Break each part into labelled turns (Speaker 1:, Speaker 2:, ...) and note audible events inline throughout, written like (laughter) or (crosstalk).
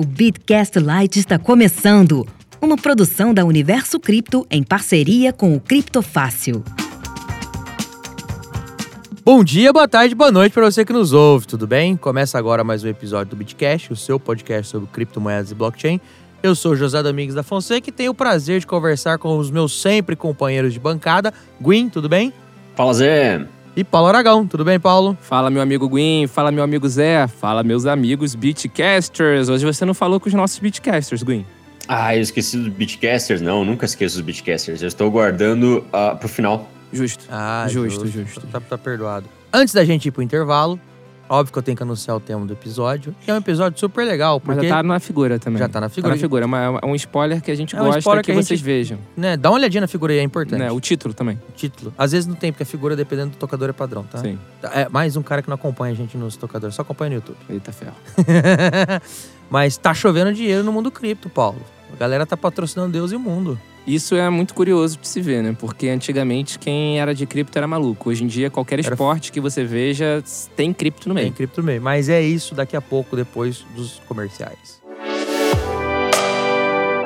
Speaker 1: O Bitcast Lite está começando. Uma produção da Universo Cripto em parceria com o Criptofácil.
Speaker 2: Bom dia, boa tarde, boa noite para você que nos ouve, tudo bem? Começa agora mais um episódio do Bitcast, o seu podcast sobre criptomoedas e blockchain. Eu sou José Domingos da Fonseca e tenho o prazer de conversar com os meus sempre companheiros de bancada. Gwyn, tudo bem?
Speaker 3: Fala, Zé.
Speaker 2: E Paulo Aragão, tudo bem, Paulo?
Speaker 4: Fala, meu amigo Gwyn. Fala, meu amigo Zé. Fala, meus amigos Beatcasters. Hoje você não falou com os nossos Beatcasters, Gwyn.
Speaker 3: Ah, eu esqueci dos Beatcasters. Não, nunca esqueço dos Beatcasters. Eu estou guardando uh, pro final.
Speaker 4: Justo.
Speaker 2: Ah,
Speaker 4: justo, justo. justo.
Speaker 2: Tá, tá perdoado. Antes da gente ir pro intervalo, Óbvio que eu tenho que anunciar o tema do episódio. E é um episódio super legal, porque...
Speaker 4: Mas já tá na figura também.
Speaker 2: Já tá na figura.
Speaker 4: Tá na figura. É, uma, é um spoiler que a gente
Speaker 2: É um
Speaker 4: gosta que,
Speaker 2: que
Speaker 4: vocês
Speaker 2: gente-
Speaker 4: vejam.
Speaker 2: Né, dá uma olhadinha na figura aí, é importante.
Speaker 4: Né, o título também.
Speaker 2: O título. Às vezes não tem, porque a figura, dependendo do tocador, é padrão, tá?
Speaker 4: Sim.
Speaker 2: É mais um cara que não acompanha a gente nos tocadores, só acompanha no YouTube.
Speaker 4: Eita ferro. (laughs)
Speaker 2: Mas tá chovendo dinheiro no mundo cripto, Paulo. A galera tá patrocinando Deus e o mundo.
Speaker 4: Isso é muito curioso de se ver, né? Porque antigamente quem era de cripto era maluco. Hoje em dia, qualquer
Speaker 2: Era-
Speaker 4: esporte que você veja tem cripto no
Speaker 2: Tem
Speaker 4: meio.
Speaker 2: cripto no meio. Mas é isso daqui a pouco, depois dos comerciais.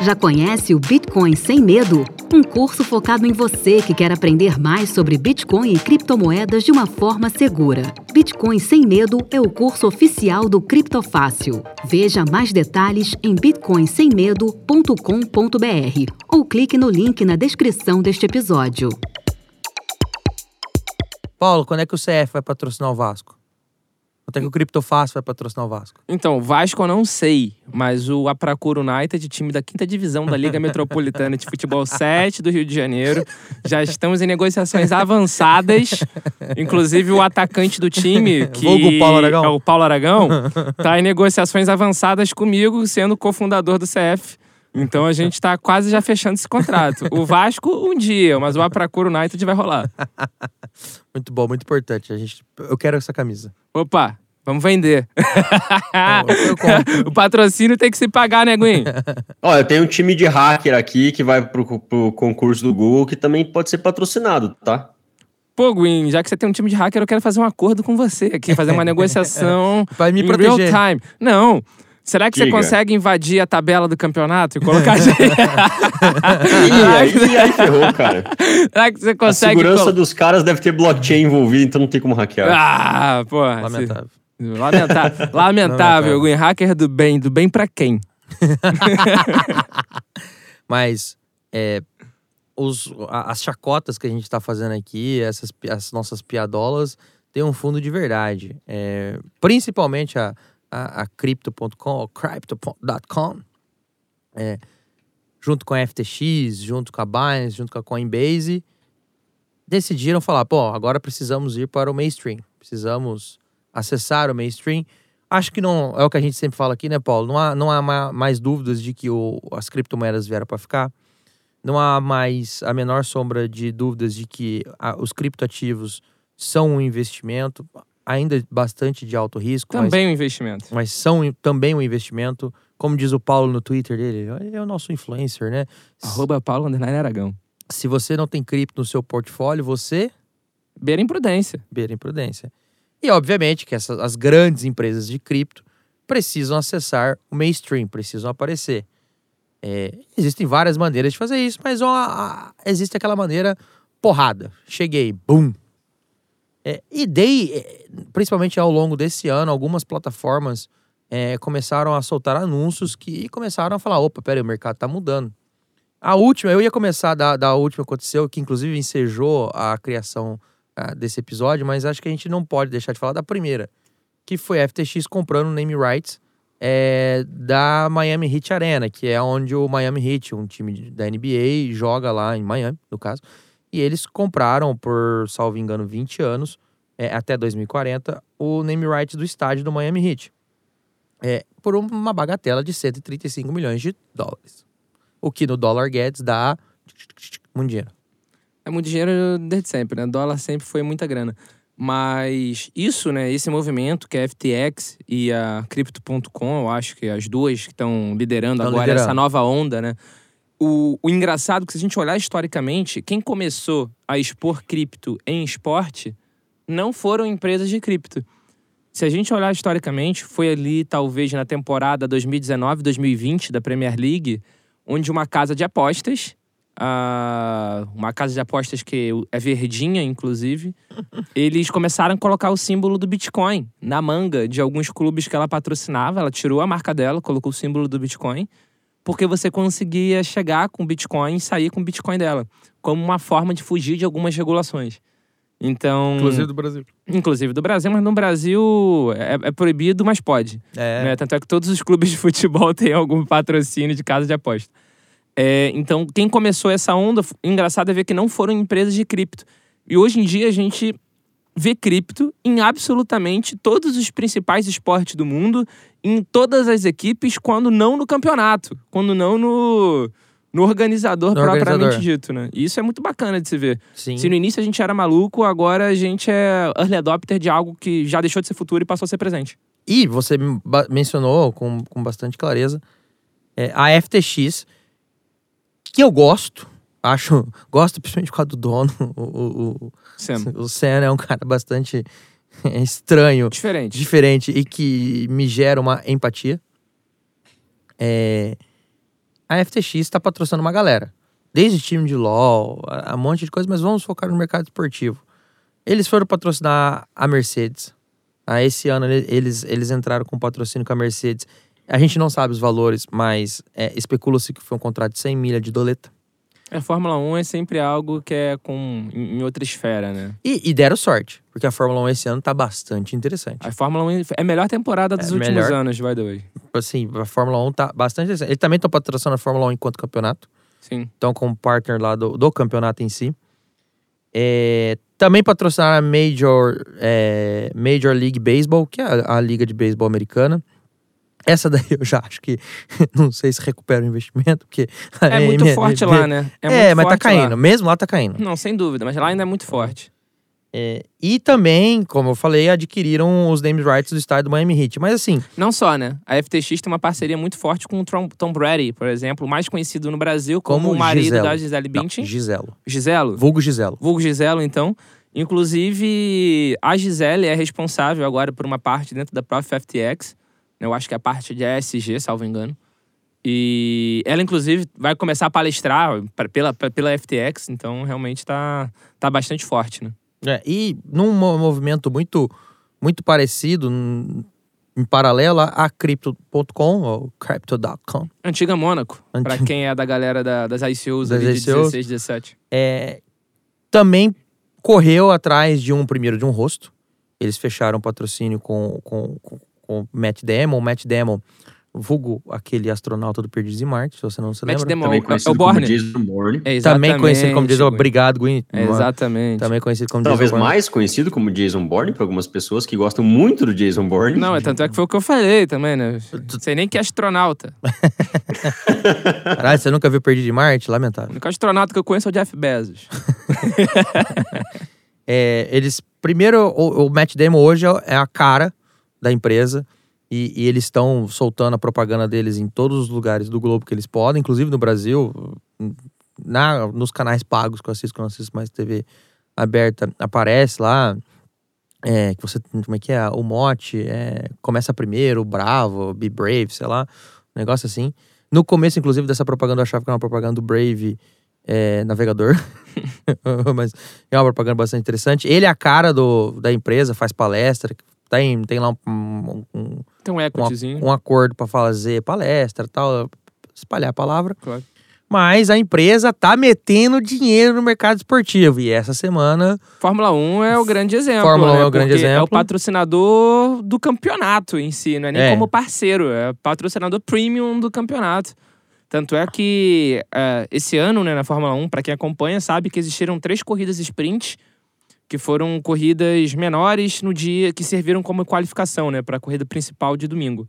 Speaker 1: Já conhece o Bitcoin Sem Medo? Um curso focado em você que quer aprender mais sobre Bitcoin e criptomoedas de uma forma segura. Bitcoin Sem Medo é o curso oficial do Criptofácil. Veja mais detalhes em bitcoinsemmedo.com.br ou clique no link na descrição deste episódio.
Speaker 2: Paulo, quando é que o CF vai patrocinar o Vasco? Quando é que o Criptofácil vai patrocinar o Vasco?
Speaker 4: Então, o Vasco eu não sei, mas o Apracura United, time da quinta divisão da Liga (laughs) Metropolitana de Futebol 7 do Rio de Janeiro, já estamos em negociações avançadas. Inclusive o atacante do time, (laughs) que
Speaker 2: Vulgo Paulo Aragão.
Speaker 4: é o Paulo Aragão, tá em negociações avançadas comigo, sendo cofundador do CF. Então a gente tá quase já fechando esse contrato. O Vasco um dia, mas o Apracura United vai rolar. (laughs)
Speaker 2: Muito bom, muito importante. A gente, eu quero essa camisa.
Speaker 4: Opa, vamos vender. (laughs) O patrocínio tem que se pagar, né, Gwen? (laughs)
Speaker 3: Olha, tem um time de hacker aqui que vai pro, pro concurso do Google que também pode ser patrocinado, tá?
Speaker 4: Pô, Gwyn, já que você tem um time de hacker, eu quero fazer um acordo com você aqui, fazer uma negociação
Speaker 2: Vai me
Speaker 4: em
Speaker 2: proteger.
Speaker 4: real time. Não. Será que você
Speaker 3: Diga.
Speaker 4: consegue invadir a tabela do campeonato e colocar a gente? (laughs)
Speaker 3: Ih, aí, aí ferrou, cara.
Speaker 4: Será que você
Speaker 3: A
Speaker 4: consegue.
Speaker 3: segurança
Speaker 4: colo-
Speaker 3: dos caras deve ter blockchain envolvido, então não tem como hackear.
Speaker 4: Ah, pô. (laughs)
Speaker 2: Lamentável.
Speaker 4: Lamentável. Lamentável, Gwyn. Hacker do bem. Do bem pra quem? (laughs)
Speaker 2: Mas é, os, a- as chacotas que a gente tá fazendo aqui, essas as nossas piadolas, tem um fundo de verdade. É, principalmente a, a, a Crypto.com, ou Crypto.com, é, junto com a FTX, junto com a Binance, junto com a Coinbase, decidiram falar, pô, agora precisamos ir para o mainstream. Precisamos acessar o mainstream. Acho que não é o que a gente sempre fala aqui, né, Paulo? Não há, não há ma- mais dúvidas de que o- as criptomoedas vieram para ficar. Não há mais a menor sombra de dúvidas de que a- os criptoativos são um investimento, ainda bastante de alto risco, mas,
Speaker 4: Também um investimento.
Speaker 2: mas são também um investimento. Como diz o Paulo no Twitter dele, ele é o nosso influencer, né?
Speaker 4: Arroba Paulo Aragão.
Speaker 2: Se você não tem cripto no seu portfólio, você
Speaker 4: Beira imprudência.
Speaker 2: beira imprudência. E obviamente que essas, as grandes empresas de cripto precisam acessar o mainstream, precisam aparecer. É, existem várias maneiras de fazer isso, mas ó, existe aquela maneira porrada. Cheguei, bum. É, e dei, é, principalmente ao longo desse ano, algumas plataformas é, começaram a soltar anúncios que começaram a falar: opa, peraí, o mercado tá mudando. A última, eu ia começar da, da última que aconteceu, que inclusive ensejou a criação desse episódio, mas acho que a gente não pode deixar de falar da primeira, que foi a FTX comprando name rights é, da Miami Heat Arena, que é onde o Miami Heat, um time da NBA, joga lá em Miami, no caso. E eles compraram por, salvo engano, 20 anos, é, até 2040, o name rights do estádio do Miami Heat. É, por uma bagatela de 135 milhões de dólares. o que no dólar Guedes dá muito dinheiro.
Speaker 4: É muito dinheiro desde sempre, né? Dólar sempre foi muita grana. Mas isso, né, esse movimento que a FTX e a Crypto.com, eu acho que as duas que estão liderando
Speaker 2: Tão
Speaker 4: agora
Speaker 2: liderando.
Speaker 4: essa nova onda, né? O, o engraçado é que se a gente olhar historicamente, quem começou a expor cripto em esporte não foram empresas de cripto. Se a gente olhar historicamente, foi ali talvez na temporada 2019-2020 da Premier League, onde uma casa de apostas, ah, uma casa de apostas que é verdinha, inclusive, (laughs) eles começaram a colocar o símbolo do Bitcoin na manga de alguns clubes que ela patrocinava. Ela tirou a marca dela, colocou o símbolo do Bitcoin, porque você conseguia chegar com o Bitcoin e sair com o Bitcoin dela, como uma forma de fugir de algumas regulações. Então.
Speaker 2: do Brasil.
Speaker 4: inclusive do Brasil, mas no Brasil é, é proibido, mas pode.
Speaker 2: É.
Speaker 4: né? Tanto é que todos os clubes de futebol (laughs) têm algum patrocínio de casa de aposta. É, então, quem começou essa onda, engraçado é ver que não foram empresas de cripto. E hoje em dia a gente vê cripto em absolutamente todos os principais esportes do mundo, em todas as equipes, quando não no campeonato, quando não no, no organizador
Speaker 2: No
Speaker 4: propriamente
Speaker 2: organizador.
Speaker 4: dito, né? E isso é muito bacana de se ver.
Speaker 2: Sim.
Speaker 4: Se no início a gente era maluco, agora a gente é early adopter de algo que já deixou de ser futuro e passou a ser presente.
Speaker 2: E você mencionou com, com bastante clareza é, a FTX, que eu gosto. Acho, gosto principalmente por causa do dono. (laughs) O, o, o,
Speaker 4: Sam.
Speaker 2: o Sam é um cara bastante (laughs) estranho,
Speaker 4: Diferente.
Speaker 2: diferente e que me gera uma empatia. É, a FTX está patrocinando uma galera. Desde time de LOL, a, a um monte de coisa, mas vamos focar no mercado esportivo. Eles foram patrocinar a Mercedes. Ah, esse ano ele- eles, eles entraram com patrocínio com a Mercedes. A gente não sabe os valores, mas é, especula-se que foi um contrato de 100 milha de doleta.
Speaker 4: A Fórmula 1 é sempre algo que é com, em outra esfera, né?
Speaker 2: E, e deram sorte, porque a Fórmula 1 esse ano tá bastante interessante.
Speaker 4: A Fórmula 1 é a melhor temporada dos
Speaker 2: É
Speaker 4: últimos
Speaker 2: melhor.
Speaker 4: anos, the way.
Speaker 2: Assim, a Fórmula 1 tá bastante interessante. Eles também estão patrocinando a Fórmula 1 enquanto campeonato.
Speaker 4: Sim.
Speaker 2: Então, como partner lá do, do campeonato em si. É, também patrocinaram a Major, é, Major League Baseball, que é a, a liga de beisebol americana. Essa daí eu já acho que (laughs) não sei se recupera o investimento, porque.
Speaker 4: É muito forte lá, né?
Speaker 2: É,
Speaker 4: muito
Speaker 2: mas tá caindo.
Speaker 4: lá.
Speaker 2: Mesmo lá tá caindo.
Speaker 4: Não, sem dúvida, mas lá ainda é muito forte.
Speaker 2: É, e também, como eu falei, adquiriram os names rights do estádio do Miami Heat. Mas assim,
Speaker 4: Não só, né? A FTX tem uma parceria muito forte com o Tom, Tom Brady, por exemplo, mais conhecido no Brasil como,
Speaker 2: Como
Speaker 4: o marido
Speaker 2: Giselo.
Speaker 4: da Gisele
Speaker 2: não,
Speaker 4: Bündchen.
Speaker 2: Giselo.
Speaker 4: Giselo?
Speaker 2: Vulgo Giselo.
Speaker 4: Vulgo Giselo, então. Inclusive, a Gisele é responsável agora por uma parte dentro da própria FTX. Eu acho que é a parte de ESG, salvo engano. E ela, inclusive, vai começar a palestrar pela, pela FTX, então realmente tá, tá bastante forte, né?
Speaker 2: É, e num mo- movimento muito, muito parecido, em paralelo a Crypto.com, ou Crypto.com,
Speaker 4: Antiga Mônaco,
Speaker 2: Antiga.
Speaker 4: quem é da galera da- das ICOs
Speaker 2: Das
Speaker 4: ali de
Speaker 2: ICOs.
Speaker 4: 16, 17.
Speaker 2: é, também correu atrás de um primeiro de um rosto. Eles fecharam patrocínio com, com, com o Matt Damon. O Matt Damon, vulgo aquele astronauta do Perdidos em Marte, se você não se
Speaker 4: Matt
Speaker 2: lembra.
Speaker 4: Damon.
Speaker 3: Também
Speaker 4: é o
Speaker 3: conhecido como
Speaker 4: Borne.
Speaker 3: Jason Bourne.
Speaker 4: É,
Speaker 2: Também conhecido como Jason. Obrigado, Gwyn.
Speaker 4: É, exatamente.
Speaker 2: Também conhecido como
Speaker 3: Talvez
Speaker 2: Jason Bourne.
Speaker 3: mais conhecido como Jason Bourne por algumas pessoas que gostam muito do Jason Bourne.
Speaker 4: Não, é tanto é que foi o que eu falei também, né? Sei nem que é astronauta. (laughs)
Speaker 2: Caralho, você nunca viu Perdido em Marte?
Speaker 4: O
Speaker 2: Lamentável.
Speaker 4: único astronauta que eu conheço é o Jeff Bezos. (laughs)
Speaker 2: É, eles. Primeiro, o, o Matt Damon hoje é a cara da empresa. E, e eles estão soltando a propaganda deles em todos os lugares do globo que eles podem, inclusive no Brasil, na, nos canais pagos que eu assisto, que eu não assisto mais TV aberta, aparece lá. É, que você. Como é que é? O mote é, começa primeiro, Bravo, Be Brave, sei lá. Um negócio assim. No começo, inclusive, dessa propaganda, eu achava que era uma propaganda do Brave é, navegador. (laughs) Mas é uma propaganda bastante interessante. Ele é a cara do, da empresa, faz palestra, tem, tem lá um, um, um,
Speaker 4: Tem um equityzinho.
Speaker 2: um acordo para fazer palestra e tal, espalhar a palavra.
Speaker 4: Claro.
Speaker 2: Mas a empresa tá metendo dinheiro no mercado esportivo. E essa semana,
Speaker 4: Fórmula 1 é o grande exemplo.
Speaker 2: Fórmula 1
Speaker 4: né?
Speaker 2: é o grande
Speaker 4: Porque É o
Speaker 2: exemplo.
Speaker 4: patrocinador do campeonato em si, não é nem
Speaker 2: É.
Speaker 4: como parceiro, é patrocinador premium do campeonato. Tanto é que é, esse ano, né, na Fórmula 1, para quem acompanha, sabe que existiram três corridas sprint, que foram corridas menores no dia, que serviram como qualificação, né, para a corrida principal de domingo.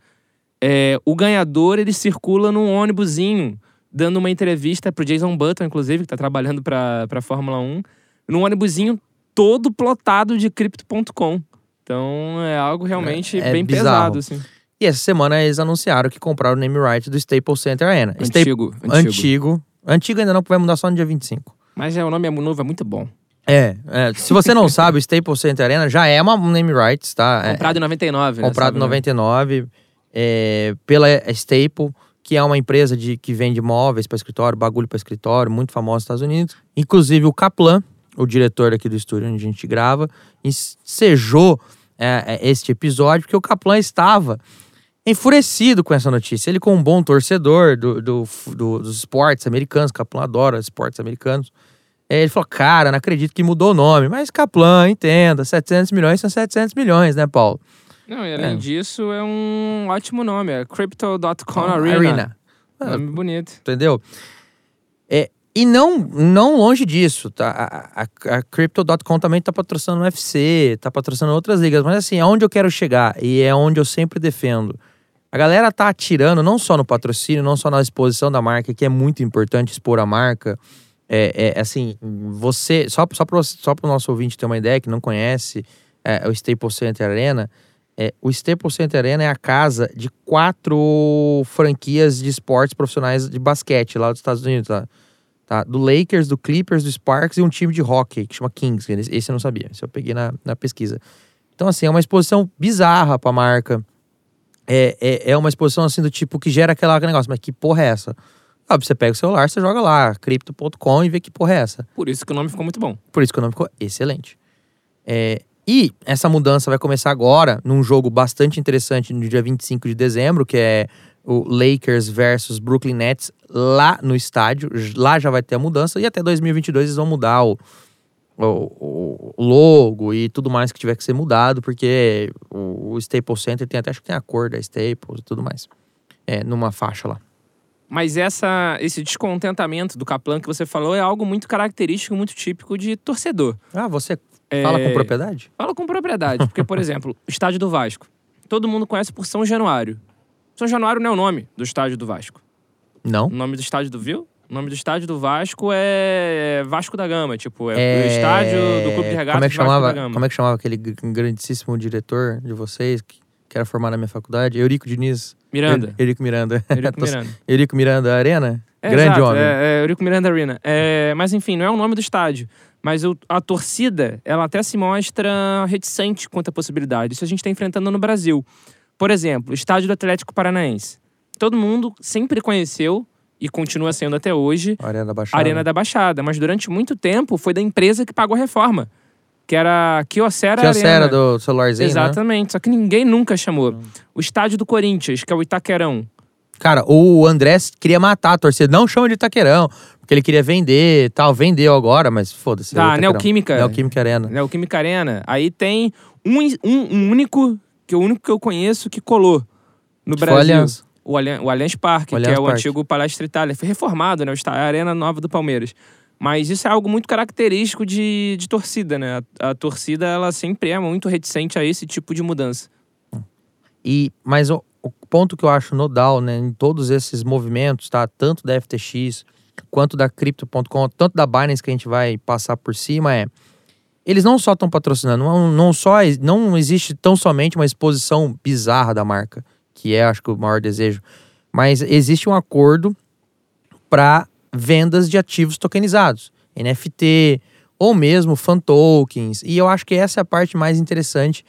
Speaker 4: É, o ganhador, ele circula num ônibusinho dando uma entrevista pro Jason Button, inclusive, que tá trabalhando pra, pra Fórmula 1, num ônibusinho todo plotado de Crypto.com. Então é algo realmente
Speaker 2: É- é
Speaker 4: bem
Speaker 2: bizarro.
Speaker 4: pesado, assim.
Speaker 2: E essa semana eles anunciaram que compraram o name right do Staples Center Arena. Sta-
Speaker 4: Antigo, antigo.
Speaker 2: Antigo. Antigo ainda não, porque vai mudar só no dia 25.
Speaker 4: Mas é, o nome é novo, é muito bom.
Speaker 2: É, é, se você não sabe, o Staples Center Arena já é uma um name rights, tá? É,
Speaker 4: Comprado em 99, né?
Speaker 2: comprado em
Speaker 4: sabe, né?
Speaker 2: 99 é, pela Staple, que é uma empresa de, que vende móveis para escritório, bagulho para escritório, muito famosa nos Estados Unidos. Inclusive o Kaplan, o diretor aqui do estúdio onde a gente grava, ensejou é, é, este episódio, porque o Kaplan estava enfurecido com essa notícia. Ele, como um bom torcedor do, do- do- dos esportes americanos, Kaplan adora esportes americanos, é, ele falou, cara, não acredito que mudou o nome. Mas Kaplan, entenda, 700 milhões são 700 milhões, né, Paulo?
Speaker 4: Não, e além
Speaker 2: É.
Speaker 4: disso, é um ótimo nome. É Crypto.com Arena.
Speaker 2: Arena.
Speaker 4: Nome bonito.
Speaker 2: entendeu? É, e não, não longe disso, tá? A, a, a Crypto.com também tá patrocinando o UFC, tá patrocinando outras ligas, mas assim, aonde eu quero chegar e é onde eu sempre defendo. A galera tá atirando não só no patrocínio, não só na exposição da marca, que é muito importante expor a marca. É, é, assim, você, só, só para só o nosso ouvinte ter uma ideia que não conhece é, o Staples Center Arena, é, o Staples Center Arena é a casa de quatro franquias de esportes profissionais de basquete lá dos Estados Unidos, tá? Tá? Do Lakers, do Clippers, do Sparks e um time de hockey que chama Kings. Esse eu não sabia, esse eu peguei na, na pesquisa. Então, assim, é uma exposição bizarra pra marca. É, é, é uma exposição assim do tipo que gera aquela, aquele negócio, mas que porra é essa? Óbvio, você pega o celular, você joga lá, crypto.com e vê que porra é essa.
Speaker 4: Por isso que o nome ficou muito bom.
Speaker 2: Por isso que o nome ficou excelente. É, e essa mudança vai começar agora, num jogo bastante interessante no dia 25 de dezembro, que é o Lakers versus Brooklyn Nets lá no estádio. Lá já vai ter a mudança. E até 2022 eles vão mudar o, o, o logo e tudo mais que tiver que ser mudado, porque o, o Staples Center tem até, acho que tem a cor da Staples e tudo mais. É, numa faixa lá.
Speaker 4: Mas essa, esse descontentamento do Kaplan que você falou é algo muito característico, muito típico de torcedor.
Speaker 2: Ah, você fala
Speaker 4: É,
Speaker 2: com propriedade?
Speaker 4: Fala com propriedade, porque, por (laughs) exemplo, o estádio do Vasco. Todo mundo conhece por São Januário. São Januário não é o nome do estádio do Vasco.
Speaker 2: Não?
Speaker 4: O nome do estádio do Viu? O nome do estádio do Vasco é Vasco da Gama, tipo, é,
Speaker 2: É,
Speaker 4: o estádio do Clube de Regatas
Speaker 2: como é que chamava,
Speaker 4: da Gama.
Speaker 2: Como é que chamava aquele gr- grandíssimo diretor de vocês que, que era formado na minha faculdade? Eurico Diniz.
Speaker 4: Miranda.
Speaker 2: Eu- Eurico Miranda.
Speaker 4: Eurico (laughs) Miranda.
Speaker 2: Eurico Miranda Arena?
Speaker 4: É,
Speaker 2: Grande
Speaker 4: exato,
Speaker 2: homem.
Speaker 4: É, é Eurico Miranda Arena. É, mas enfim, não é o nome do estádio. Mas a torcida, ela até se mostra reticente quanto à possibilidade. Isso a gente está enfrentando no Brasil. Por exemplo, o estádio do Atlético Paranaense. Todo mundo sempre conheceu e continua sendo até hoje
Speaker 2: Arena da Baixada.
Speaker 4: Arena da Baixada. Mas durante muito tempo foi da empresa que pagou a reforma. Que era Kyocera
Speaker 2: Que
Speaker 4: Arena.
Speaker 2: cera do celularzinho, né?
Speaker 4: Exatamente. Só que ninguém nunca chamou. O estádio do Corinthians, que é o Itaquerão.
Speaker 2: Cara, o André queria matar a torcida. Não chama de Itaquerão, porque ele queria vender e tal. Vendeu agora, mas foda-se. é
Speaker 4: Da
Speaker 2: Itaquerão.
Speaker 4: Neoquímica.
Speaker 2: Neoquímica Arena.
Speaker 4: né, o Química Arena. Aí tem um, um, um único, que é o único que eu conheço que colou no
Speaker 2: Que
Speaker 4: Brasil. O, Allianz, o Allianz Parque,
Speaker 2: O
Speaker 4: que
Speaker 2: Allianz
Speaker 4: é o antigo Palestra Itália. Foi reformado, né? A Arena Nova do Palmeiras. Mas isso é algo muito característico de, de torcida, né? A, a torcida, ela sempre é muito reticente a esse tipo de mudança.
Speaker 2: E, mas o, o ponto que eu acho nodal, né, em todos esses movimentos, tá? Tanto da FTX quanto da Crypto.com, tanto da Binance que a gente vai passar por cima, é. Eles não só estão patrocinando, não, não só não existe tão somente uma exposição bizarra da marca, que é, acho que, o maior desejo, mas existe um acordo para vendas de ativos tokenizados, NFT ou mesmo fan tokens. E eu acho que essa é a parte mais interessante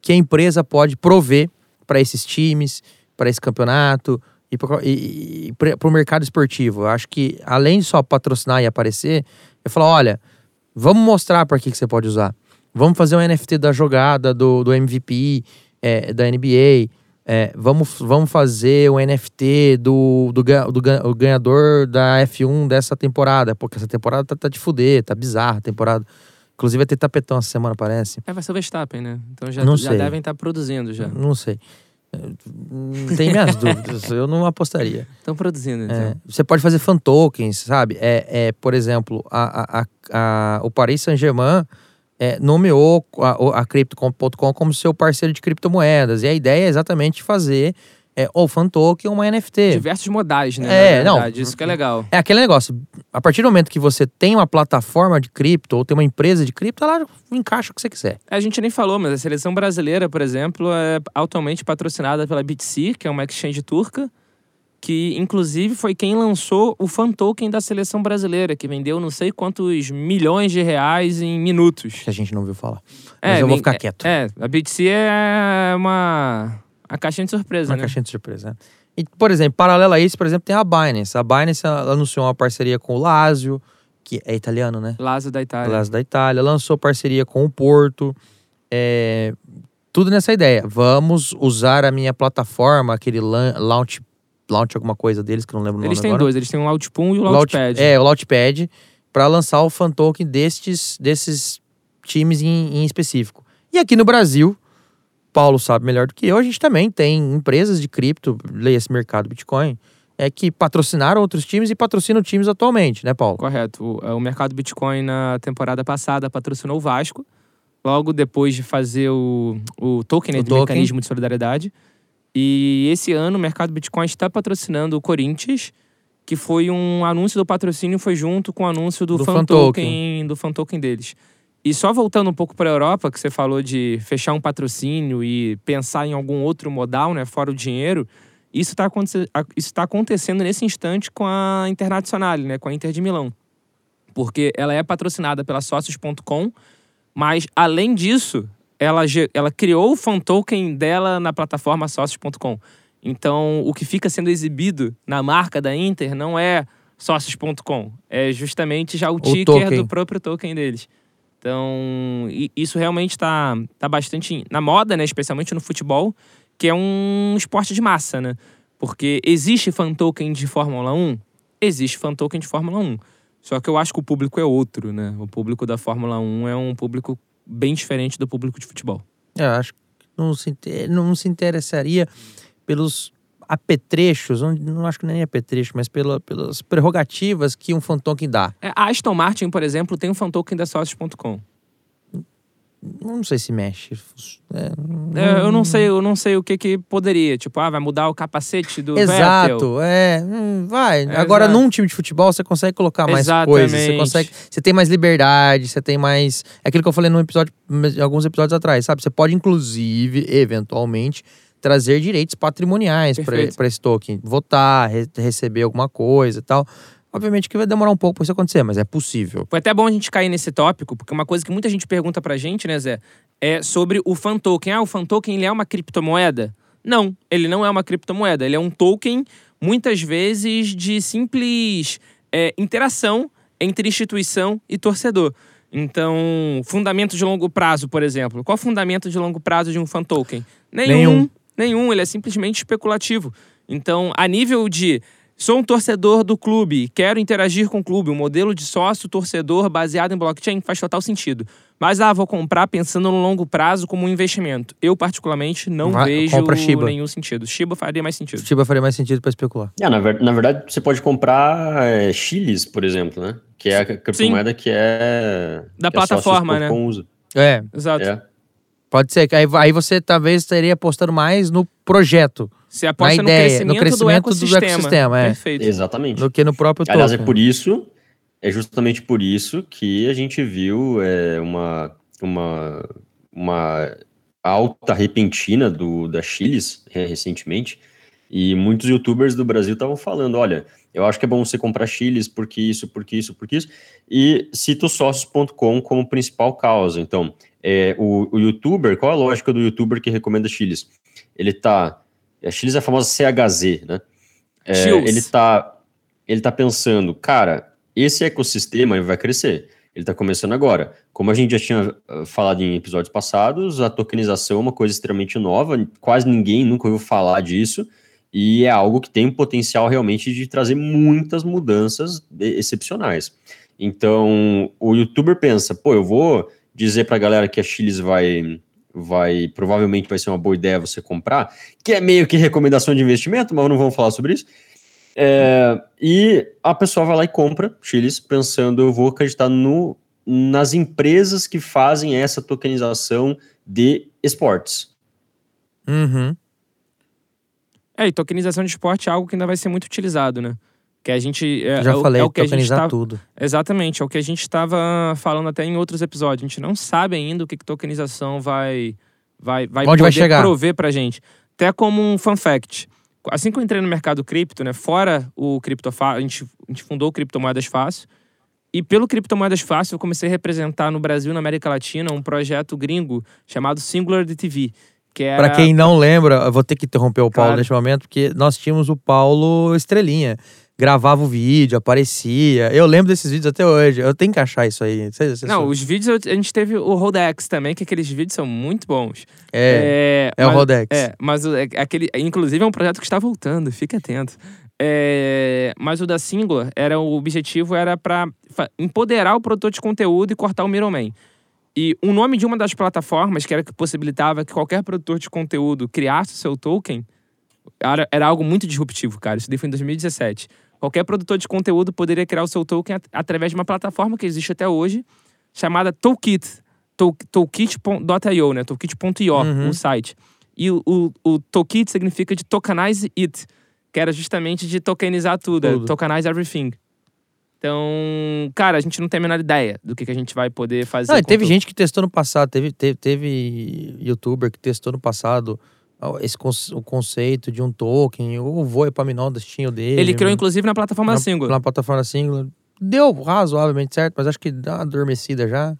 Speaker 2: que a empresa pode prover para esses times, para esse campeonato e para o mercado esportivo. Eu acho que além de só patrocinar e aparecer, eu falo, olha, vamos mostrar para que, que você pode usar. Vamos fazer um NFT da jogada do, do MVP é, da NBA. É, vamos, vamos fazer um NFT do, do, do ga- o ganhador da F1 dessa temporada. Porque essa temporada tá, tá de fuder, tá bizarra a temporada. Inclusive vai ter tapetão essa semana, parece.
Speaker 4: É, vai ser o Verstappen, né? Então já,
Speaker 2: Não
Speaker 4: já
Speaker 2: sei.
Speaker 4: devem estar produzindo já.
Speaker 2: Não sei. É, Tem minhas (laughs) dúvidas, eu não apostaria.
Speaker 4: Estão produzindo, então.
Speaker 2: É, você pode fazer fan tokens, sabe? É, é, por exemplo, a, a, a, a- o Paris Saint-Germain é, nomeou a, a Crypto.com como seu parceiro de criptomoedas. E a ideia é exatamente fazer é, ou fan token ou uma NFT.
Speaker 4: Diversos modais, né?
Speaker 2: É,
Speaker 4: na
Speaker 2: não.
Speaker 4: Isso que é legal.
Speaker 2: É aquele negócio, a partir do momento que você tem uma plataforma de cripto ou tem uma empresa de cripto, ela encaixa o que você quiser.
Speaker 4: A gente nem falou, mas a seleção brasileira, por exemplo, é atualmente patrocinada pela BitC, que é uma exchange turca, que inclusive foi quem lançou o fan token da seleção brasileira, que vendeu não sei quantos milhões de reais em minutos.
Speaker 2: Que a gente não ouviu falar. Mas eu vou ficar quieto.
Speaker 4: É, a BitC é uma a caixinha de surpresa,
Speaker 2: Uma
Speaker 4: né?
Speaker 2: caixinha de surpresa. né? E, por exemplo, paralelo a isso, por exemplo, tem a Binance. A Binance anunciou uma parceria com o Lazio, que é italiano, né?
Speaker 4: Lazo da Itália.
Speaker 2: Lazio da Itália. Lançou parceria com o Porto. É, Tudo nessa ideia. Vamos usar a minha plataforma, aquele launch, launch alguma coisa deles, que eu não lembro o
Speaker 4: Eles têm
Speaker 2: agora.
Speaker 4: dois, eles têm o Launchpool e o
Speaker 2: Launch-
Speaker 4: Launchpad.
Speaker 2: É, o Launchpad, para lançar o fan token destes, desses times em, em específico. E aqui no Brasil, Paulo sabe melhor do que eu, a gente também tem empresas de cripto, leia esse mercado Bitcoin, é que patrocinaram outros times e patrocinam times atualmente, né, Paulo?
Speaker 4: Correto. O, é, o mercado Bitcoin na temporada passada patrocinou o Vasco, logo depois de fazer o, o token, né,
Speaker 2: O
Speaker 4: de
Speaker 2: token.
Speaker 4: mecanismo de solidariedade. E esse ano o mercado Bitcoin está patrocinando o Corinthians, que foi um anúncio do patrocínio, foi junto com o anúncio do,
Speaker 2: Do
Speaker 4: fan
Speaker 2: fan
Speaker 4: token, do fan token deles. E só voltando um pouco para a Europa, que você falou de fechar um patrocínio e pensar em algum outro modal, né, fora o dinheiro, isso está tá acontecendo nesse instante com a Internacional, né, com a Inter de Milão. Porque ela é patrocinada pela Sócios.com, mas além disso, ela, ela criou o fan token dela na plataforma Sócios.com. Então, o que fica sendo exibido na marca da Inter não é Sócios.com, é justamente já o, ticker
Speaker 2: token.
Speaker 4: do próprio token deles. Então, isso realmente está tá bastante na moda, né? Especialmente no futebol, que é um esporte de massa, né? Porque existe fan token de Fórmula 1? Existe fan token de Fórmula 1. Só que eu acho que o público é outro, né? O público da Fórmula 1 é um público bem diferente do público de futebol.
Speaker 2: É, Eu acho que não se, não se interessaria pelos apetrechos, não, não acho que nem apetrecho, mas pela, pelas prerrogativas que um fan token dá.
Speaker 4: É, A Aston Martin, por exemplo, tem um fan token da Sócios.com.
Speaker 2: Não sei se mexe. É,
Speaker 4: É, eu não sei, eu não sei o que que poderia. Tipo, ah, vai mudar o capacete do Vettel.
Speaker 2: Exato, é, hum, vai.
Speaker 4: É,
Speaker 2: Agora,
Speaker 4: exato.
Speaker 2: num time de futebol, você consegue colocar mais
Speaker 4: Exatamente.
Speaker 2: coisas. Você consegue. Você tem mais liberdade, você tem mais. É aquilo que eu falei num episódio, alguns episódios atrás, sabe? Você pode, inclusive, eventualmente, trazer direitos patrimoniais para esse token. Votar, re- receber alguma coisa e tal. Obviamente que vai demorar um pouco para isso acontecer, mas é possível.
Speaker 4: Foi até bom a gente cair nesse tópico, porque uma coisa que muita gente pergunta pra gente, né, Zé, é sobre o fan token. Ah, o fan token ele é uma criptomoeda? Não, ele não é uma criptomoeda. Ele é um token, muitas vezes, de simples é, interação entre instituição e torcedor. Então, fundamento de longo prazo, por exemplo. Qual o fundamento de longo prazo de um fan token?
Speaker 2: Nenhum.
Speaker 4: Nenhum, ele é simplesmente especulativo. Então, a nível de sou um torcedor do clube, quero interagir com o clube, um modelo de sócio torcedor baseado em blockchain faz total sentido. Mas ah, vou comprar pensando no longo prazo como um investimento. Eu particularmente não
Speaker 2: Vai,
Speaker 4: vejo
Speaker 2: compra Shiba.
Speaker 4: nenhum sentido. Shiba faria mais sentido.
Speaker 2: Shiba faria mais sentido para especular.
Speaker 3: É, na, ver- na verdade, você pode comprar é, chiles, por exemplo, né? Que é a criptomoeda que é.
Speaker 4: Da
Speaker 3: que a
Speaker 4: plataforma, né?
Speaker 3: Sócios.com usa.
Speaker 2: É,
Speaker 4: Exato.
Speaker 3: É.
Speaker 2: pode ser. que Aí, aí você talvez estaria apostando mais no projeto
Speaker 4: Você aposta
Speaker 2: Na
Speaker 4: no,
Speaker 2: ideia,
Speaker 4: crescimento
Speaker 2: no crescimento
Speaker 4: do
Speaker 2: do
Speaker 4: ecossistema.
Speaker 2: ecossistema, é.
Speaker 4: Perfeito.
Speaker 3: Exatamente.
Speaker 2: do que no próprio token.
Speaker 3: Aliás, é por isso, é justamente por isso que a gente viu é, uma, uma, uma alta repentina do, da Chiles é, recentemente, e muitos youtubers do Brasil estavam falando, olha, eu acho que é bom você comprar Chiles porque isso, porque isso, porque isso, e cita o sócios.com como principal causa. Então, é, o, o youtuber, qual a lógica do youtuber que recomenda Chiles? Ele tá, a Chiles é a famosa CHZ, né? É, ele tá ele tá pensando, cara, esse ecossistema vai crescer. Ele tá começando agora. Como a gente já tinha ah, falado em episódios passados, a tokenização é uma coisa extremamente nova, quase ninguém nunca ouviu falar disso, e é algo que tem potencial realmente de trazer muitas mudanças excepcionais. Então, o youtuber pensa, pô, eu vou dizer pra galera que a Chiles vai vai provavelmente vai ser uma boa ideia você comprar, que é meio que recomendação de investimento, mas não vamos falar sobre isso. É, e a pessoa vai lá e compra Chiles, pensando, eu vou acreditar no, nas empresas que fazem essa tokenização de esportes.
Speaker 2: Uhum.
Speaker 4: É, e tokenização de esporte é algo que ainda vai ser muito utilizado, né? Que a gente. É,
Speaker 2: Já
Speaker 4: é o-
Speaker 2: falei,
Speaker 4: é o que a gente
Speaker 2: tokenizar
Speaker 4: tá,
Speaker 2: tudo.
Speaker 4: Exatamente, é o que a gente estava falando até em outros episódios. A gente não sabe ainda o que, que tokenização vai, vai, vai
Speaker 2: Onde vai chegar.
Speaker 4: prover pra gente. Até como um fun fact. Assim que eu entrei no mercado cripto, né? Fora o CryptoFácil, a gente, a gente fundou o Criptomoedas Fácil. E pelo Criptomoedas Fácil, eu comecei a representar no Brasil e na América Latina um projeto gringo chamado Singular DTV. Que era...
Speaker 2: Pra quem não lembra, eu vou ter que interromper o Paulo
Speaker 4: Claro.
Speaker 2: neste momento, porque nós tínhamos o Paulo Estrelinha. Gravava o vídeo, aparecia. Eu lembro desses vídeos até hoje. Eu tenho que achar isso aí. Cê- cê-
Speaker 4: Não, os vídeos, a gente teve o Rodex também, que aqueles vídeos são muito bons.
Speaker 2: é,
Speaker 4: é,
Speaker 2: é o
Speaker 4: mas-
Speaker 2: Rodex.
Speaker 4: É, mas o- é- aquele, inclusive é um projeto que está voltando, fique atento. É, mas o da Singular, era, o objetivo era para empoderar o produtor de conteúdo e cortar o middleman. E o nome de uma das plataformas, que era que possibilitava que qualquer produtor de conteúdo criasse o seu token, era, era algo muito disruptivo, cara. Isso daí foi em 2017. Qualquer produtor de conteúdo poderia criar o seu token at- através de uma plataforma que existe até hoje, chamada Toolkit. Tool- Toolkit.io, né? Toolkit.io,
Speaker 2: Uhum.
Speaker 4: o site. E o, o, o Toolkit significa de tokenize it, que era justamente de tokenizar tudo, é
Speaker 2: Tudo.
Speaker 4: tokenize everything. Então, cara, a gente não tem a menor ideia do que, que a gente vai poder fazer.
Speaker 2: Não, teve
Speaker 4: tu-
Speaker 2: gente que testou no passado, teve, teve, teve youtuber que testou no passado esse o conceito de um token, o Voe Epaminondas tinha o dele.
Speaker 4: Ele criou, inclusive, na plataforma
Speaker 2: na,
Speaker 4: Singular.
Speaker 2: na plataforma singular. Deu razoavelmente certo, mas acho que dá uma adormecida já.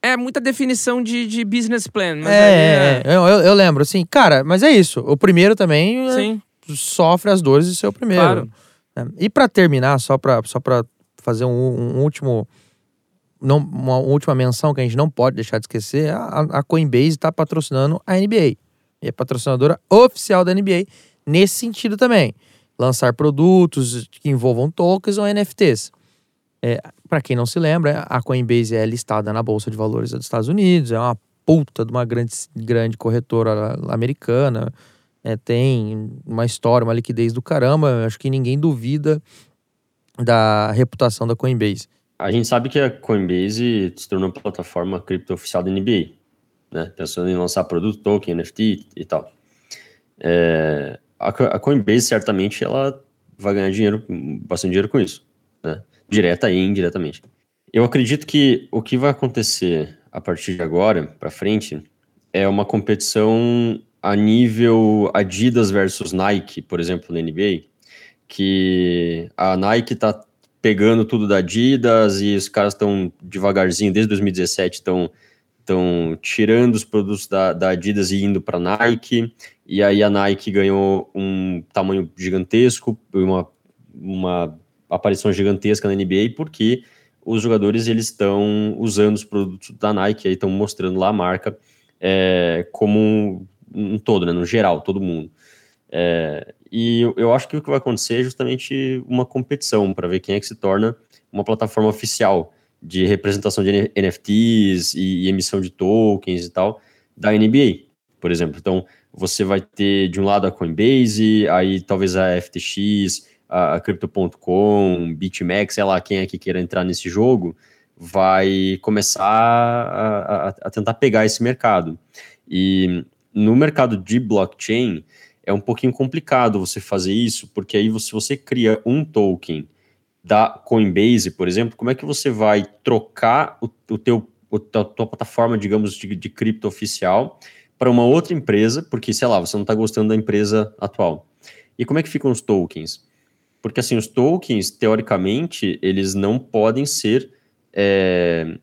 Speaker 4: É muita definição de, de business plan, aí
Speaker 2: é, é, eu, eu- lembro, assim, cara, mas é isso. O primeiro também é,
Speaker 4: Sim,
Speaker 2: sofre as dores de ser o primeiro.
Speaker 4: claro.
Speaker 2: né? E pra terminar, só pra, só pra fazer um, um último. Não, uma última menção que a gente não pode deixar de esquecer: a, a Coinbase está patrocinando a NBA. E é patrocinadora oficial da NBA nesse sentido também. Lançar produtos que envolvam tokens ou NFTs. É, para quem não se lembra, a Coinbase é listada na Bolsa de Valores dos Estados Unidos, é uma puta de uma grande, grande corretora americana, é, tem uma história, uma liquidez do caramba. Acho que ninguém duvida da reputação da Coinbase.
Speaker 3: A gente sabe que a Coinbase se tornou plataforma cripto oficial da NBA, né? Pensando em lançar produto, token, NFT e tal. É, a, Co- a Coinbase certamente ela vai ganhar dinheiro, bastante dinheiro com isso, né? Direta e indiretamente. Eu acredito que o que vai acontecer a partir de agora para frente é uma competição a nível Adidas versus Nike, por exemplo, na NBA, que a Nike tá pegando tudo da Adidas e os caras estão devagarzinho, desde 2017, estão estão tirando os produtos da, da Adidas e indo para Nike, e aí a Nike ganhou um tamanho gigantesco, uma, uma aparição gigantesca na NBA, porque os jogadores eles estão usando os produtos da Nike, aí estão mostrando lá a marca é, como um, um todo, né, no geral, todo mundo. É, e eu, eu acho que o que vai acontecer é justamente uma competição para ver quem é que se torna uma plataforma oficial de representação de NFTs e, e emissão de tokens e tal da NBA, por exemplo. Então, você vai ter de um lado a Coinbase, aí talvez a FTX, a, Crypto.com, BitMEX, sei lá quem é que queira entrar nesse jogo, vai começar a, a- a tentar pegar esse mercado. E no mercado de blockchain, é um pouquinho complicado você fazer isso, porque aí se você cria um token da Coinbase, por exemplo, como é que você vai trocar o, o teu o, tua, tua plataforma, digamos, de, de cripto oficial para uma outra empresa, porque, sei lá, você não está gostando da empresa atual. E como é que ficam os tokens? Porque, assim, os tokens, teoricamente, eles não podem ser é,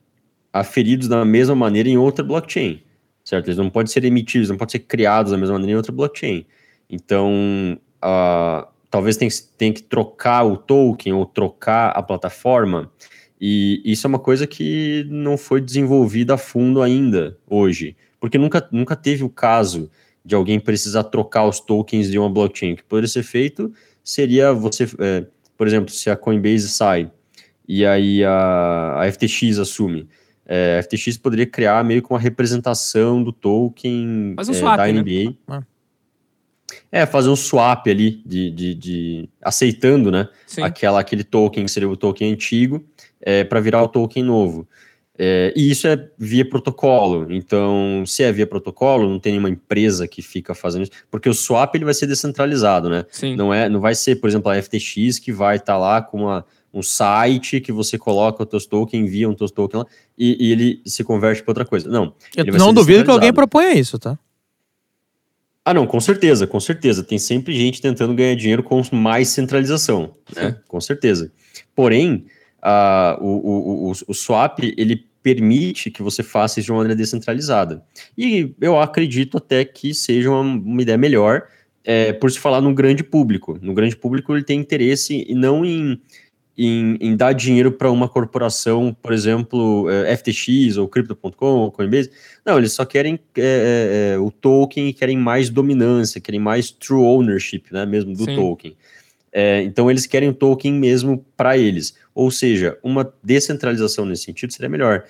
Speaker 3: aferidos da mesma maneira em outra blockchain, certo? Eles não podem ser emitidos, não podem ser criados da mesma maneira em outra blockchain. Então, ah, talvez tenha, tenha que trocar o token ou trocar a plataforma, e isso é uma coisa que não foi desenvolvida a fundo ainda hoje, porque nunca, nunca teve o caso de alguém precisar trocar os tokens de uma blockchain. O que poderia ser feito seria você, é, por exemplo, se a Coinbase sai e aí a, a FTX assume, é, a FTX poderia criar meio que uma representação do token
Speaker 4: um
Speaker 3: é,
Speaker 4: swap,
Speaker 3: da
Speaker 4: né?
Speaker 3: NBA.
Speaker 2: Ah.
Speaker 3: É, fazer um swap ali, de, de, de- aceitando, né?
Speaker 4: Sim.
Speaker 3: Aquela, aquele token que seria o token antigo, é, para virar o token novo. É, e isso é via protocolo. Então, se é via protocolo, não tem nenhuma empresa que fica fazendo isso, porque o swap ele vai ser descentralizado, né?
Speaker 4: Sim.
Speaker 3: Não é, não vai ser, por exemplo, a FTX que vai estar lá com uma, um site que você coloca o teus tokens, envia um teus tokens lá e, e ele se converte para outra coisa. Não.
Speaker 2: Eu não duvido que alguém proponha isso, tá?
Speaker 3: Ah, não, com certeza, com certeza. Tem sempre gente tentando ganhar dinheiro com mais centralização, né? Com certeza. Porém, ah, o, o, o, o swap, ele permite que você faça isso de uma maneira descentralizada. E eu acredito até que seja uma, uma ideia melhor, é, por se falar no grande público. No grande público, ele tem interesse e não em, em, em dar dinheiro para uma corporação, por exemplo, eh, FTX ou Crypto.com ou Coinbase. Não, eles só querem é, é, é, o token e querem mais dominância, querem mais true ownership, né, mesmo do
Speaker 4: Sim.
Speaker 3: token. É, então eles querem o token mesmo para eles. Ou seja, uma descentralização nesse sentido seria melhor.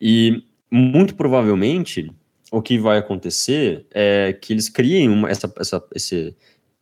Speaker 3: E muito provavelmente o que vai acontecer é que eles criem uma, essa, essa, esse,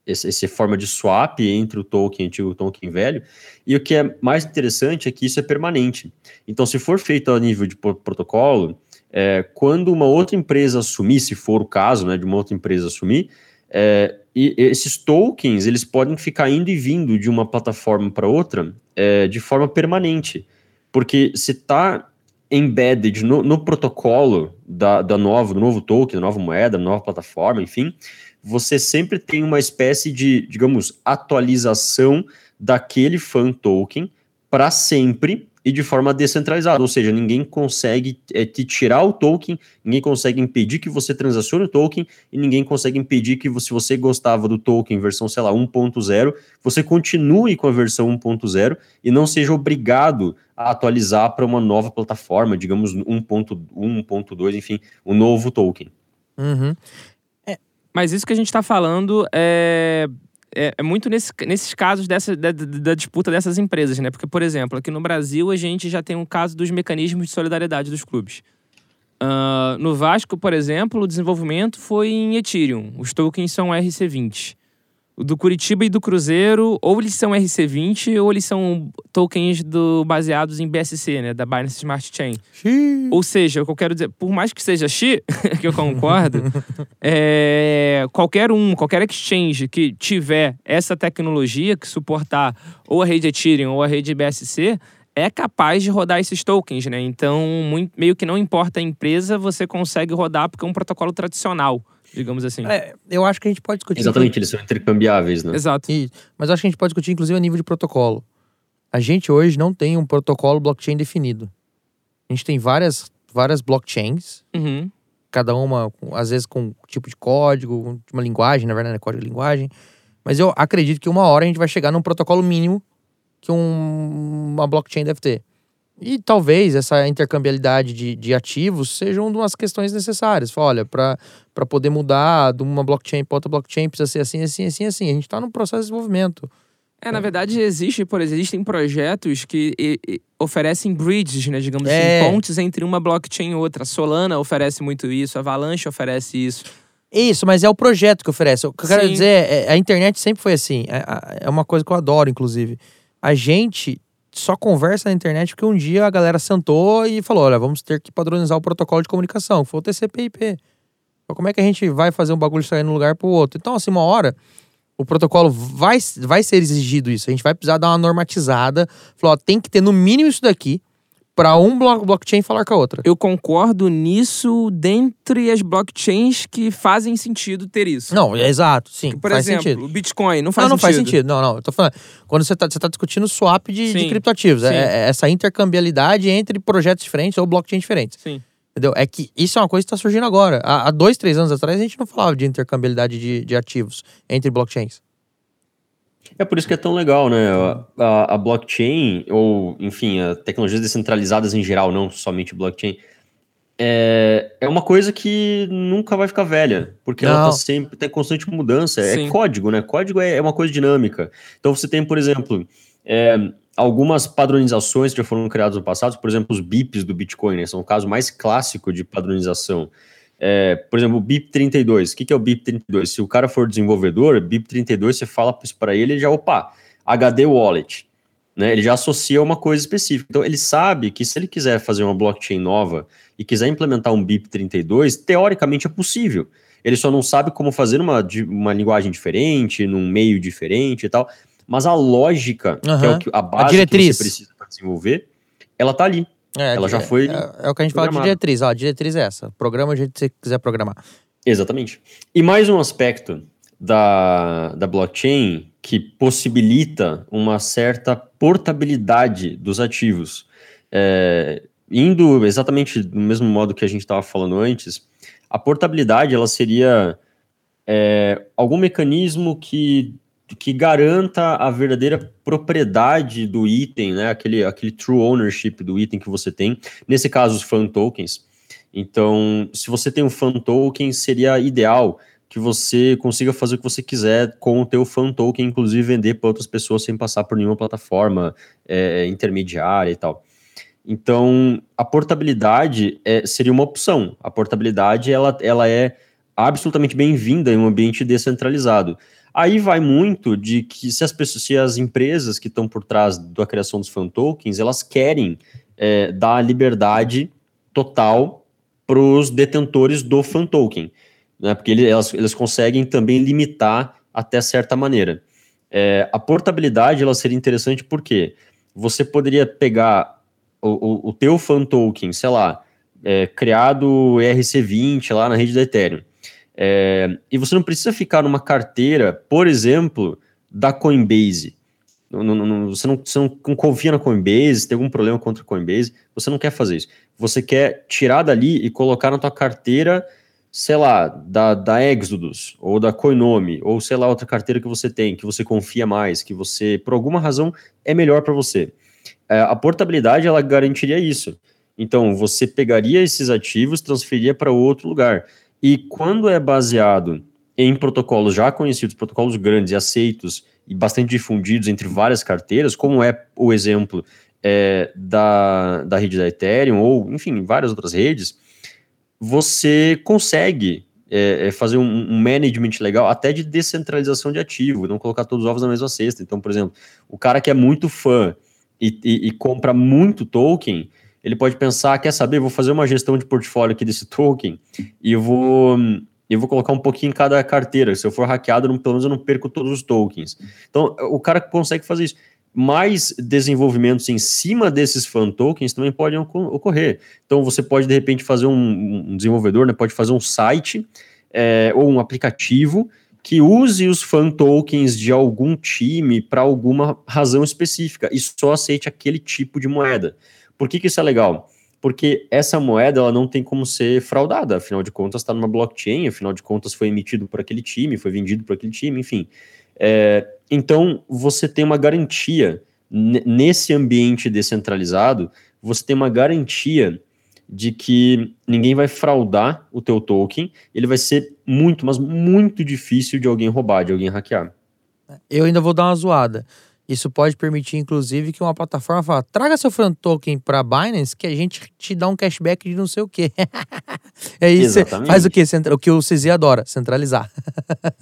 Speaker 3: essa forma de swap entre o token antigo e o token velho. E o que é mais interessante é que isso é permanente. Então, se for feito a nível de pro- protocolo, é, quando uma outra empresa assumir, se for o caso, né, de uma outra empresa assumir, é, e esses tokens eles podem ficar indo e vindo de uma plataforma para outra é, de forma permanente, porque se está embedded no, no protocolo da, da nova, do novo token, da nova moeda, da nova plataforma, enfim, você sempre tem uma espécie de, digamos, atualização daquele fan token para sempre e de forma descentralizada, ou seja, ninguém consegue é, te tirar o token, ninguém consegue impedir que você transacione o token e ninguém consegue impedir que você- se você gostava do token versão, sei lá, 1.0, você continue com a versão 1.0 e não seja obrigado a atualizar para uma nova plataforma, digamos 1.1, 1.2, enfim, o novo token.
Speaker 2: Uhum.
Speaker 4: Mas isso que a gente está falando é, é, é muito nesse- nesses casos dessa, da, da- disputa dessas empresas, né? Porque, por exemplo, aqui no Brasil a gente já tem um caso dos mecanismos de solidariedade dos clubes. Ah, no Vasco, por exemplo, o desenvolvimento foi em Ethereum. Os tokens são RC20. Do Curitiba e do Cruzeiro, ou eles são RC20 ou eles são tokens do, baseados em BSC, né? Da Binance Smart Chain. Ou seja, o que eu quero dizer, por mais que seja Xi, (laughs) que eu concordo, (laughs) é, qualquer um, qualquer exchange que tiver essa tecnologia, que suportar ou a rede Ethereum ou a rede BSC, é capaz de rodar esses tokens, né? Então, muito- meio que não importa a empresa, você consegue rodar porque é um protocolo tradicional, digamos assim.
Speaker 2: É, eu acho que a gente pode discutir.
Speaker 3: Exatamente, eles são intercambiáveis, né?
Speaker 4: Exato.
Speaker 2: Isso. Mas eu acho que a gente pode discutir, inclusive, a nível de protocolo. A gente hoje não tem um protocolo blockchain definido. A gente tem várias, várias blockchains,
Speaker 4: Uhum.
Speaker 2: cada uma, às vezes, com um tipo de código, uma linguagem, na verdade, é código de linguagem. Mas eu acredito que uma hora a gente vai chegar num protocolo mínimo que um- uma blockchain deve ter. E talvez essa intercambiabilidade de, de ativos seja uma das questões necessárias. Fala, olha, para poder mudar de uma blockchain para outra blockchain precisa ser assim, assim, assim, assim. A gente está num processo de desenvolvimento.
Speaker 4: É, na verdade, existe, por exemplo, existem projetos que e- e oferecem bridges, né? Digamos
Speaker 2: É.
Speaker 4: assim, pontes entre uma blockchain e outra. A Solana oferece muito isso, a Avalanche oferece isso.
Speaker 2: Isso, mas é o projeto que oferece. O que eu quero
Speaker 4: Sim.
Speaker 2: dizer é, a internet sempre foi assim. É, a- é uma coisa que eu adoro, inclusive. A gente só conversa na internet porque um dia a galera sentou e falou: olha, vamos ter que padronizar o protocolo de comunicação, que foi o TCP/IP. Então, como é que a gente vai fazer um bagulho sair de um lugar para o outro? Então, assim, uma hora o protocolo vai, vai ser exigido isso. A gente vai precisar dar uma normatizada. Falar, ó, tem que ter no mínimo isso daqui para um blo- blockchain falar com a outra.
Speaker 4: Eu concordo nisso dentre as blockchains que fazem sentido ter isso.
Speaker 2: Não, é exato, sim.
Speaker 4: Por
Speaker 2: faz
Speaker 4: exemplo,
Speaker 2: sentido.
Speaker 4: o Bitcoin não faz
Speaker 2: não, não
Speaker 4: sentido.
Speaker 2: faz sentido. Não, não. Eu tô falando. Quando você tá, você tá discutindo swap de, de criptoativos. É, é essa intercambiabilidade entre projetos diferentes ou blockchains diferentes.
Speaker 4: Sim.
Speaker 2: Entendeu? É que isso é uma coisa que tá surgindo agora. Há, há dois, três anos atrás, a gente não falava de intercambiabilidade de, de ativos entre blockchains.
Speaker 3: É por isso que é tão legal, né? A, a- a blockchain, ou, enfim, a tecnologias descentralizadas em geral, não somente blockchain, é, é uma coisa que nunca vai ficar velha, porque ela
Speaker 2: Não.
Speaker 3: tá sempre, tá em constante mudança.
Speaker 4: Sim.
Speaker 3: É código, né? Código é, é uma coisa dinâmica. Então você tem, por exemplo, é, algumas padronizações que já foram criadas no passado, por exemplo, os BIPs do Bitcoin, né? São o caso mais clássico de padronização. É, por exemplo, o BIP32. O que, que é o BIP32? Se o cara for desenvolvedor, BIP32, você fala isso para ele, ele já, opa, HD Wallet. Né? Ele já associa uma coisa específica. Então, ele sabe que se ele quiser fazer uma blockchain nova e quiser implementar um BIP32, teoricamente é possível. Ele só não sabe como fazer uma, uma linguagem diferente, num meio diferente e tal. Mas a lógica, uhum. que é o que, a base a que você precisa para desenvolver, ela tá ali.
Speaker 2: É,
Speaker 3: ela já foi.
Speaker 2: É, é, o que a gente fala de diretriz. Ó, a diretriz é essa. Programa o jeito que você quiser programar.
Speaker 3: Exatamente. E mais um aspecto da, da blockchain que possibilita uma certa portabilidade dos ativos. É, indo exatamente do mesmo modo que a gente estava falando antes, a portabilidade ela seria é, algum mecanismo que, que garanta a verdadeira propriedade do item, né? aquele, aquele true ownership do item que você tem, nesse caso os fan tokens. Então, se você tem um fan token, seria ideal que você consiga fazer o que você quiser com o teu fan token, inclusive vender para outras pessoas sem passar por nenhuma plataforma é, intermediária e tal. Então, a portabilidade é, seria uma opção. A portabilidade ela, ela é absolutamente bem-vinda em um ambiente descentralizado. Aí vai muito de que se as pessoas, se as empresas que estão por trás da criação dos fan tokens, elas querem é, dar liberdade total para os detentores do fan token né, porque ele, elas, eles conseguem também limitar até certa maneira. É, a portabilidade ela seria interessante porque você poderia pegar o, o, o teu fan token, sei lá, é, criado ERC20 lá na rede da Ethereum, é, e você não precisa ficar numa carteira, por exemplo, da Coinbase. Não, não, não, você, não, você não confia na Coinbase, tem algum problema contra a Coinbase, você não quer fazer isso. Você quer tirar dali e colocar na tua carteira sei lá, da, da Exodus, ou da Coinome, ou sei lá, outra carteira que você tem, que você confia mais, que você, por alguma razão, é melhor para você. É, a portabilidade, ela garantiria isso. Então, você pegaria esses ativos, transferiria para outro lugar. E quando é baseado em protocolos já conhecidos, protocolos grandes e aceitos e bastante difundidos entre várias carteiras, como é o exemplo é, da, da rede da Ethereum, ou, enfim, várias outras redes, você consegue é, é, fazer um, um, management legal, até de descentralização de ativo, não colocar todos os ovos na mesma cesta. Então, por exemplo, o cara que é muito fã e, e, e compra muito token, ele pode pensar, quer saber, vou fazer uma gestão de portfólio aqui desse token e vou, eu vou colocar um pouquinho em cada carteira. Se eu for hackeado, não, pelo menos eu não perco todos os tokens. Então, o cara consegue fazer isso mais desenvolvimentos em cima desses fan tokens também podem ocorrer. Então você pode de repente fazer um, um desenvolvedor, né, pode fazer um site é, ou um aplicativo que use os fan tokens de algum time para alguma razão específica e só aceite aquele tipo de moeda. Por que, que isso é legal? Porque essa moeda ela não tem como ser fraudada, afinal de contas está numa blockchain, afinal de contas foi emitido por aquele time, foi vendido por aquele time, enfim. É, então, você tem uma garantia, nesse ambiente descentralizado, você tem uma garantia de que ninguém vai fraudar o teu token, ele vai ser muito, mas muito difícil de alguém roubar, de alguém hackear.
Speaker 2: Eu ainda vou dar uma zoada. Isso pode permitir, inclusive, que uma plataforma fale: traga seu fan token para Binance que a gente te dá um cashback de não sei o quê. (laughs) é isso. Faz o quê? O que o CZ adora, centralizar.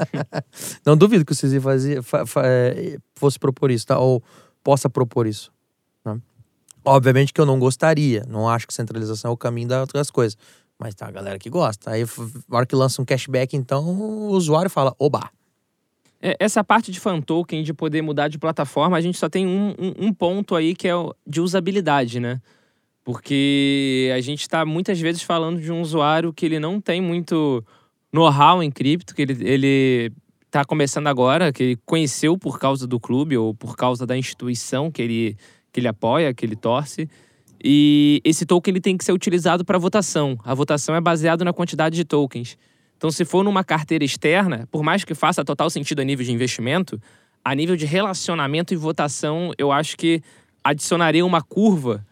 Speaker 2: (laughs) não duvido que o CZ fazia, fa, fa, é, fosse propor isso, tá? Ou possa propor isso. Né? Obviamente que eu não gostaria. Não acho que centralização é o caminho das coisas. Mas tá a galera que gosta. Aí, na hora que lança um cashback, então o usuário fala: oba.
Speaker 4: É, essa parte de fan token, de poder mudar de plataforma, a gente só tem um, um, um ponto aí que é de usabilidade, né? Porque a gente está muitas vezes falando de um usuário que ele não tem muito know-how em cripto, que ele, ele está começando agora, que ele conheceu por causa do clube ou por causa da instituição que ele, que ele apoia, que ele torce. E esse token ele tem que ser utilizado para votação. A votação é baseada na quantidade de tokens. Então, se for numa carteira externa, por mais que faça total sentido a nível de investimento, a nível de relacionamento e votação, eu acho que adicionaria uma curva,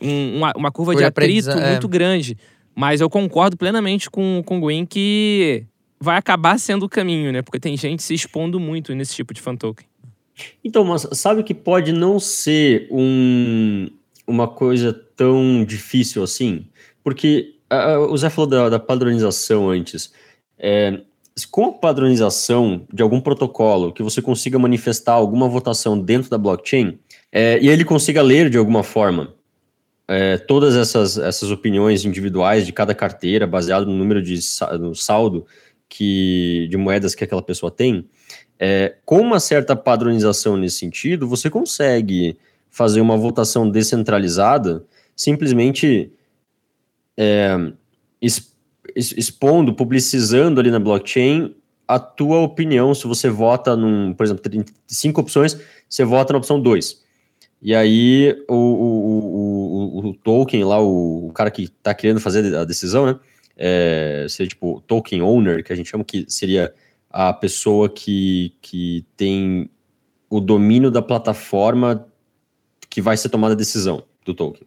Speaker 4: um, uma, uma curva Por de atrito é. muito grande. Mas eu concordo plenamente com, com o Gwen que vai acabar sendo o caminho, né? Porque tem gente se expondo muito nesse tipo de fan token.
Speaker 3: Então, mas sabe que pode não ser um, uma coisa tão difícil assim? Porque uh, o Zé falou da, da padronização antes. É, com a padronização de algum protocolo que você consiga manifestar alguma votação dentro da blockchain, é, e ele consiga ler de alguma forma é, todas essas, essas opiniões individuais de cada carteira, baseado no número de no saldo que, de moedas que aquela pessoa tem, é, com uma certa padronização nesse sentido, você consegue fazer uma votação descentralizada simplesmente é, expondo, publicizando ali na blockchain a tua opinião. Se você vota num, por exemplo, tem cinco opções, você vota na opção 2. E aí o, o, o, o, token lá, o, cara que está querendo fazer a decisão, né? É, seria tipo token owner, que a gente chama que seria a pessoa que, que tem o domínio da plataforma que vai ser tomada a decisão do token.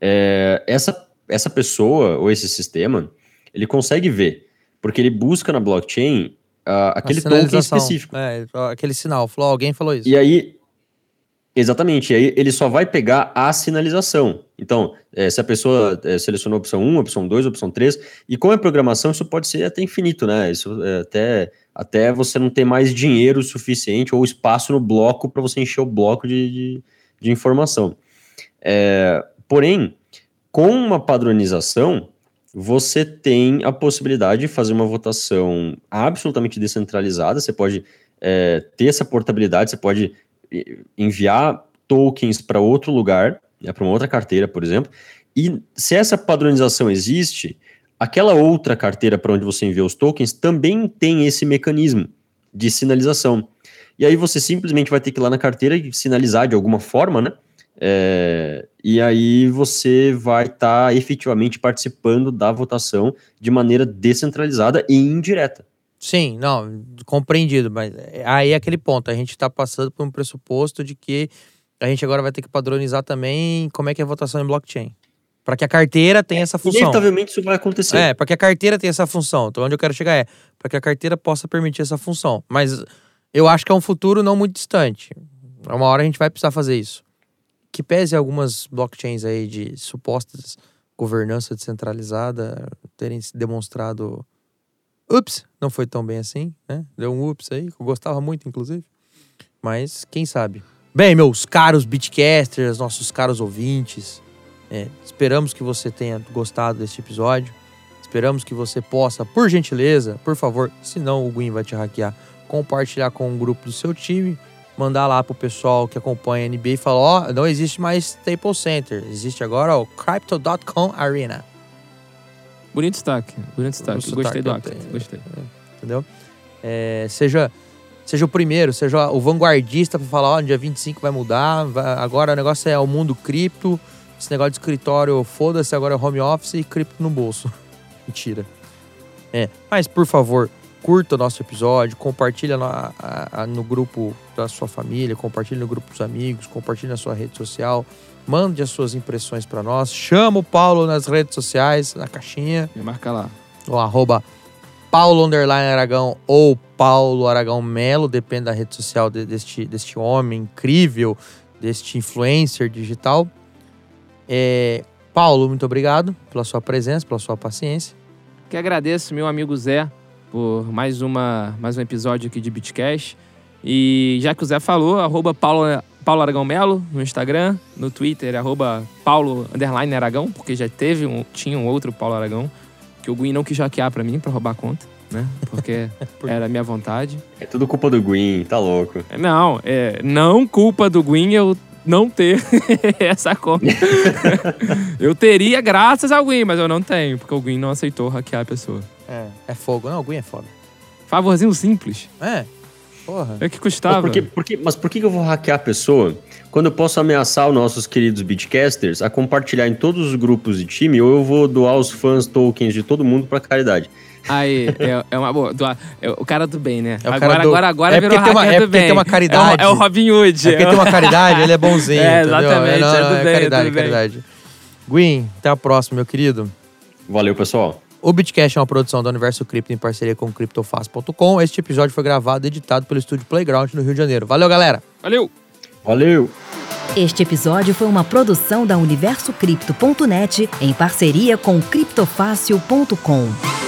Speaker 3: É, essa, essa pessoa ou esse sistema, ele consegue ver, porque ele busca na blockchain uh, aquele token específico.
Speaker 2: É, aquele sinal, falou, alguém falou isso.
Speaker 3: E aí, exatamente, e aí ele só vai pegar a sinalização. Então, é, se a pessoa é, selecionou a opção 1, a opção 2, a opção 3, e com a programação isso pode ser até infinito, né? Isso é, até, até você não ter mais dinheiro suficiente ou espaço no bloco para você encher o bloco de, de, de informação. É, porém, com uma padronização, você tem a possibilidade de fazer uma votação absolutamente descentralizada. Você pode é, ter essa portabilidade, você pode enviar tokens para outro lugar, né, para uma outra carteira, por exemplo. E se essa padronização existe, aquela outra carteira para onde você envia os tokens também tem esse mecanismo de sinalização. E aí você simplesmente vai ter que ir lá na carteira e sinalizar de alguma forma, né? É, e aí você vai estar tá efetivamente participando da votação de maneira descentralizada e indireta.
Speaker 2: Sim, não, compreendido, mas aí é aquele ponto, a gente está passando por um pressuposto de que a gente agora vai ter que padronizar também como é que é a votação em blockchain. Para que a carteira tenha essa função.
Speaker 3: Inevitavelmente isso vai acontecer.
Speaker 2: É, para que a carteira tenha essa função. Então, onde eu quero chegar é para que a carteira possa permitir essa função. Mas eu acho que é um futuro não muito distante. Uma hora a gente vai precisar fazer isso que pese algumas blockchains aí de supostas governança descentralizada terem se demonstrado ups, não foi tão bem assim, né? Deu um ups aí, eu gostava muito, inclusive. Mas quem sabe. Bem, meus caros beatcasters, nossos caros ouvintes, é, esperamos que você tenha gostado deste episódio. Esperamos que você possa, por gentileza, por favor, senão o Gwyn vai te hackear, compartilhar com um grupo do seu time mandar lá pro pessoal que acompanha a NBA e falar: ó, oh, não existe mais Staples Center, existe agora o Crypto.com Arena.
Speaker 4: Bonito destaque, bonito destaque. Gostei do acto, gostei.
Speaker 2: Entendeu? É, seja, seja o primeiro, seja o vanguardista para falar: ó, oh, no dia 25 vai mudar, agora o negócio é o mundo cripto, esse negócio de escritório, foda-se, agora é home office e cripto no bolso. (laughs) Mentira. É, mas por favor, curta o nosso episódio, compartilha no, a, a, no grupo da sua família, compartilhe no grupo dos amigos, compartilhe na sua rede social, mande as suas impressões para nós, chama o Paulo nas redes sociais, na caixinha.
Speaker 4: Me marca lá.
Speaker 2: O arroba Paulo Underline Aragão ou Paulo Aragão Melo, depende da rede social de, deste, deste homem incrível, deste influencer digital. É, Paulo, muito obrigado pela sua presença, pela sua paciência.
Speaker 4: Que agradeço, meu amigo Zé, por mais, uma, mais um episódio aqui de Bitcash. E já que o Zé falou, arroba Paulo, Paulo Aragão Melo no Instagram, no Twitter, arroba Paulo Underline Aragão, porque já teve um, tinha um outro Paulo Aragão, que o Gui não quis hackear pra mim, pra roubar a conta, né? Porque (laughs) era a minha vontade.
Speaker 3: É tudo culpa do Gwyn, tá louco.
Speaker 4: Não, é, não culpa do Gwyn eu não ter (laughs) essa conta. (laughs) eu teria graças ao Gwyn, mas eu não tenho, porque o Gwyn não aceitou hackear a pessoa.
Speaker 2: É, é fogo. Não, o Gwyn é foda.
Speaker 4: Favorzinho simples.
Speaker 2: É, porra.
Speaker 4: É que custava.
Speaker 3: Mas por, que, por que, mas por que eu vou hackear a pessoa quando eu posso ameaçar os nossos queridos beatcasters a compartilhar em todos os grupos de time ou eu vou doar os fãs tokens de todo mundo pra caridade?
Speaker 4: Aí, é, é uma boa. Doar, é o cara do bem, né?
Speaker 2: É
Speaker 4: agora,
Speaker 2: do,
Speaker 4: agora, agora
Speaker 2: é
Speaker 4: virou
Speaker 2: uma,
Speaker 4: é
Speaker 2: do bem. tem uma caridade.
Speaker 4: É o, é o Robin Hood.
Speaker 2: É porque tem uma (laughs) caridade, ele é bonzinho.
Speaker 4: É, exatamente. É, não, é, do é
Speaker 2: bem, caridade, é caridade. Gwyn, até a próxima, meu querido.
Speaker 3: Valeu, pessoal.
Speaker 2: O Bitcast é uma produção da Universo Cripto em parceria com CryptoFast.com. Este episódio foi gravado e editado pelo estúdio Playground no Rio de Janeiro. Valeu, galera!
Speaker 4: Valeu!
Speaker 3: Valeu!
Speaker 1: Este episódio foi uma produção da UniversoCripto.net em parceria com CryptoFácil.com.